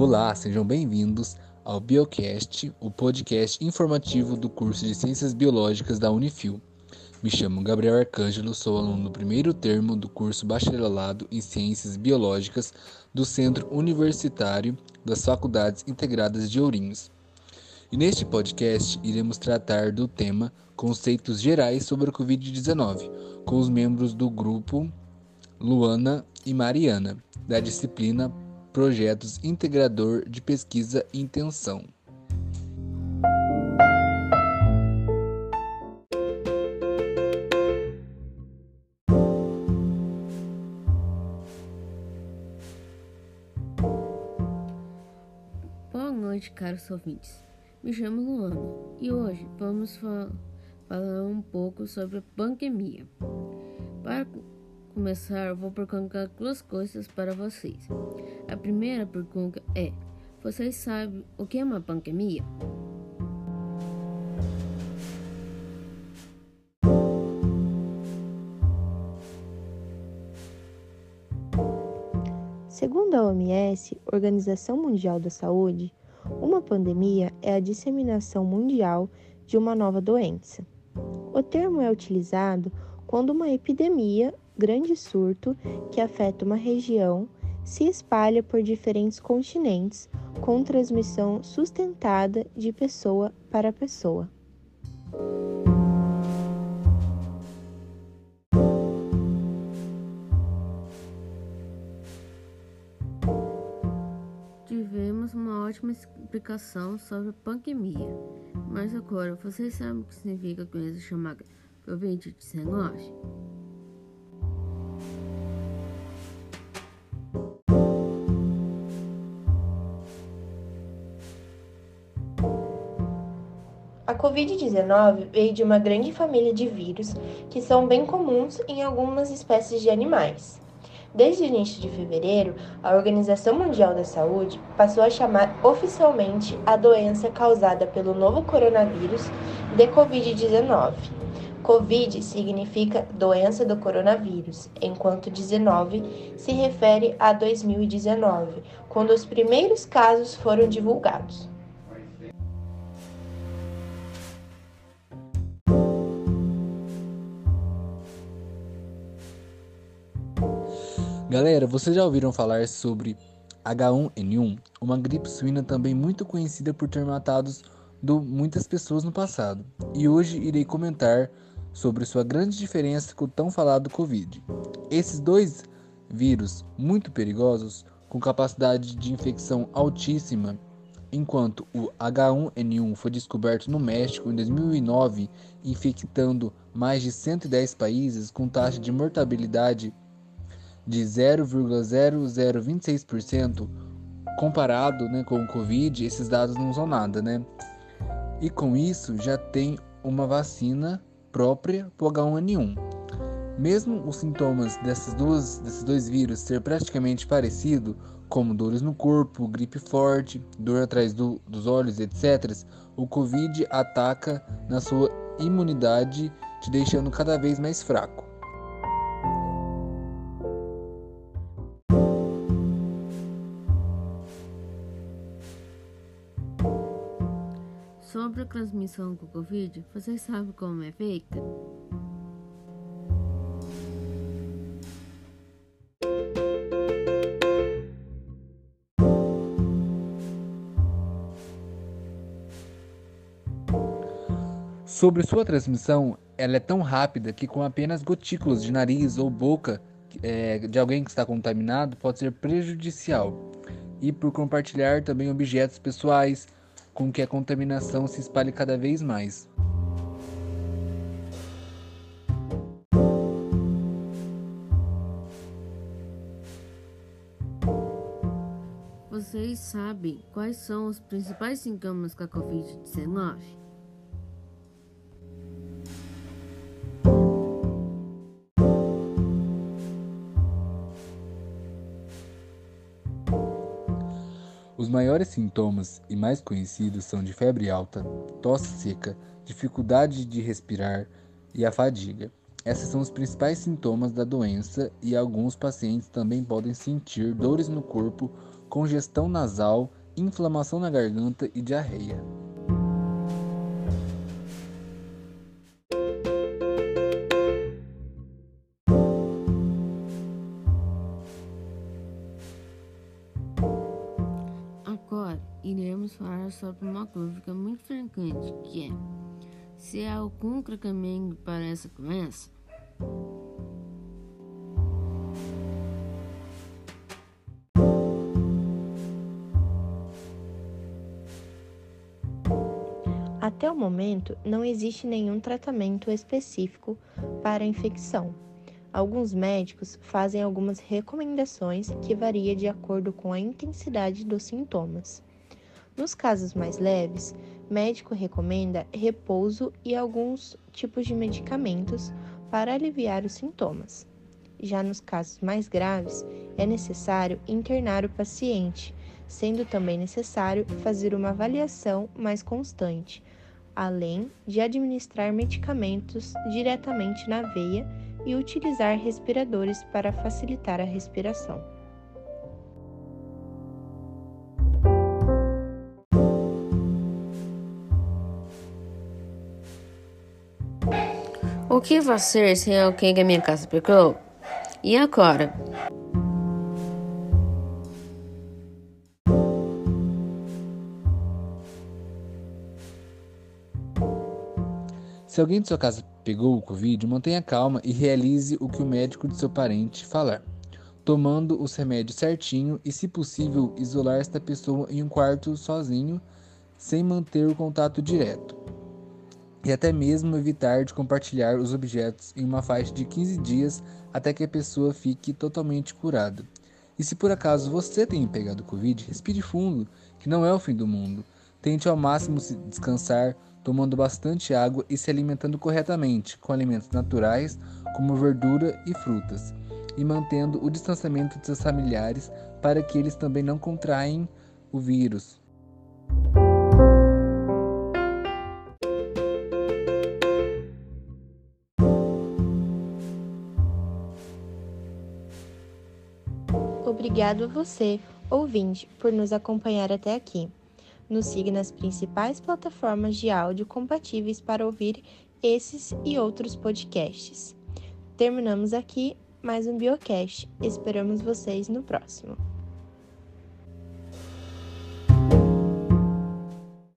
Olá, sejam bem-vindos ao Biocast, o podcast informativo do curso de Ciências Biológicas da Unifil. Me chamo Gabriel Arcângelo, sou aluno do primeiro termo do curso Bacharelado em Ciências Biológicas do Centro Universitário das Faculdades Integradas de Ourinhos. E neste podcast iremos tratar do tema Conceitos Gerais sobre a Covid-19, com os membros do grupo Luana e Mariana, da disciplina Projetos Integrador de Pesquisa e Intenção. Boa noite, caros ouvintes. Me chamo Luana e hoje vamos fa falar um pouco sobre a pandemia. Começar, vou perguntar duas coisas para vocês. A primeira pergunta é: vocês sabem o que é uma pandemia? Segundo a OMS, Organização Mundial da Saúde, uma pandemia é a disseminação mundial de uma nova doença. O termo é utilizado quando uma epidemia grande surto que afeta uma região se espalha por diferentes continentes com transmissão sustentada de pessoa para pessoa. Tivemos uma ótima explicação sobre pandemia, mas agora vocês sabem o que significa doença chamada Covid-19? A Covid-19 veio de uma grande família de vírus que são bem comuns em algumas espécies de animais. Desde o início de fevereiro, a Organização Mundial da Saúde passou a chamar oficialmente a doença causada pelo novo coronavírus de Covid-19. Covid significa doença do coronavírus, enquanto 19 se refere a 2019, quando os primeiros casos foram divulgados. Galera, vocês já ouviram falar sobre H1N1, uma gripe suína também muito conhecida por ter matado do muitas pessoas no passado. E hoje irei comentar sobre sua grande diferença com o tão falado Covid. Esses dois vírus muito perigosos, com capacidade de infecção altíssima, enquanto o H1N1 foi descoberto no México em 2009, infectando mais de 110 países com taxa de mortalidade de 0,0026%, comparado né, com o Covid, esses dados não são nada, né? E com isso já tem uma vacina própria para o H1N1. Mesmo os sintomas dessas duas, desses dois vírus ser praticamente parecido, como dores no corpo, gripe forte, dor atrás do, dos olhos, etc., o Covid ataca na sua imunidade, te deixando cada vez mais fraco. Transmissão do Covid, vocês sabem como é feita? Sobre sua transmissão, ela é tão rápida que com apenas gotículas de nariz ou boca é, de alguém que está contaminado pode ser prejudicial. E por compartilhar também objetos pessoais, com que a contaminação se espalhe cada vez mais. Vocês sabem quais são os principais sintomas da Covid-19? Maiores sintomas e mais conhecidos são de febre alta, tosse seca, dificuldade de respirar e a fadiga. Esses são os principais sintomas da doença e alguns pacientes também podem sentir dores no corpo congestão nasal, inflamação na garganta e diarreia. Sobre uma dúvida muito frequente, que é se há algum tratamento para essa doença? Até o momento, não existe nenhum tratamento específico para a infecção. Alguns médicos fazem algumas recomendações que variam de acordo com a intensidade dos sintomas. Nos casos mais leves, médico recomenda repouso e alguns tipos de medicamentos para aliviar os sintomas. Já nos casos mais graves, é necessário internar o paciente, sendo também necessário fazer uma avaliação mais constante, além de administrar medicamentos diretamente na veia e utilizar respiradores para facilitar a respiração. O que fazer se alguém que minha casa pegou? E agora? Se alguém de sua casa pegou o Covid, mantenha calma e realize o que o médico de seu parente falar, tomando os remédios certinho e, se possível, isolar esta pessoa em um quarto sozinho, sem manter o contato direto. E até mesmo evitar de compartilhar os objetos em uma faixa de 15 dias até que a pessoa fique totalmente curada. E se por acaso você tem pegado Covid, respire fundo, que não é o fim do mundo. Tente ao máximo se descansar, tomando bastante água e se alimentando corretamente, com alimentos naturais, como verdura e frutas, e mantendo o distanciamento de seus familiares para que eles também não contraem o vírus. Obrigado a você, ouvinte, por nos acompanhar até aqui. Nos siga nas principais plataformas de áudio compatíveis para ouvir esses e outros podcasts. Terminamos aqui mais um Biocast. Esperamos vocês no próximo.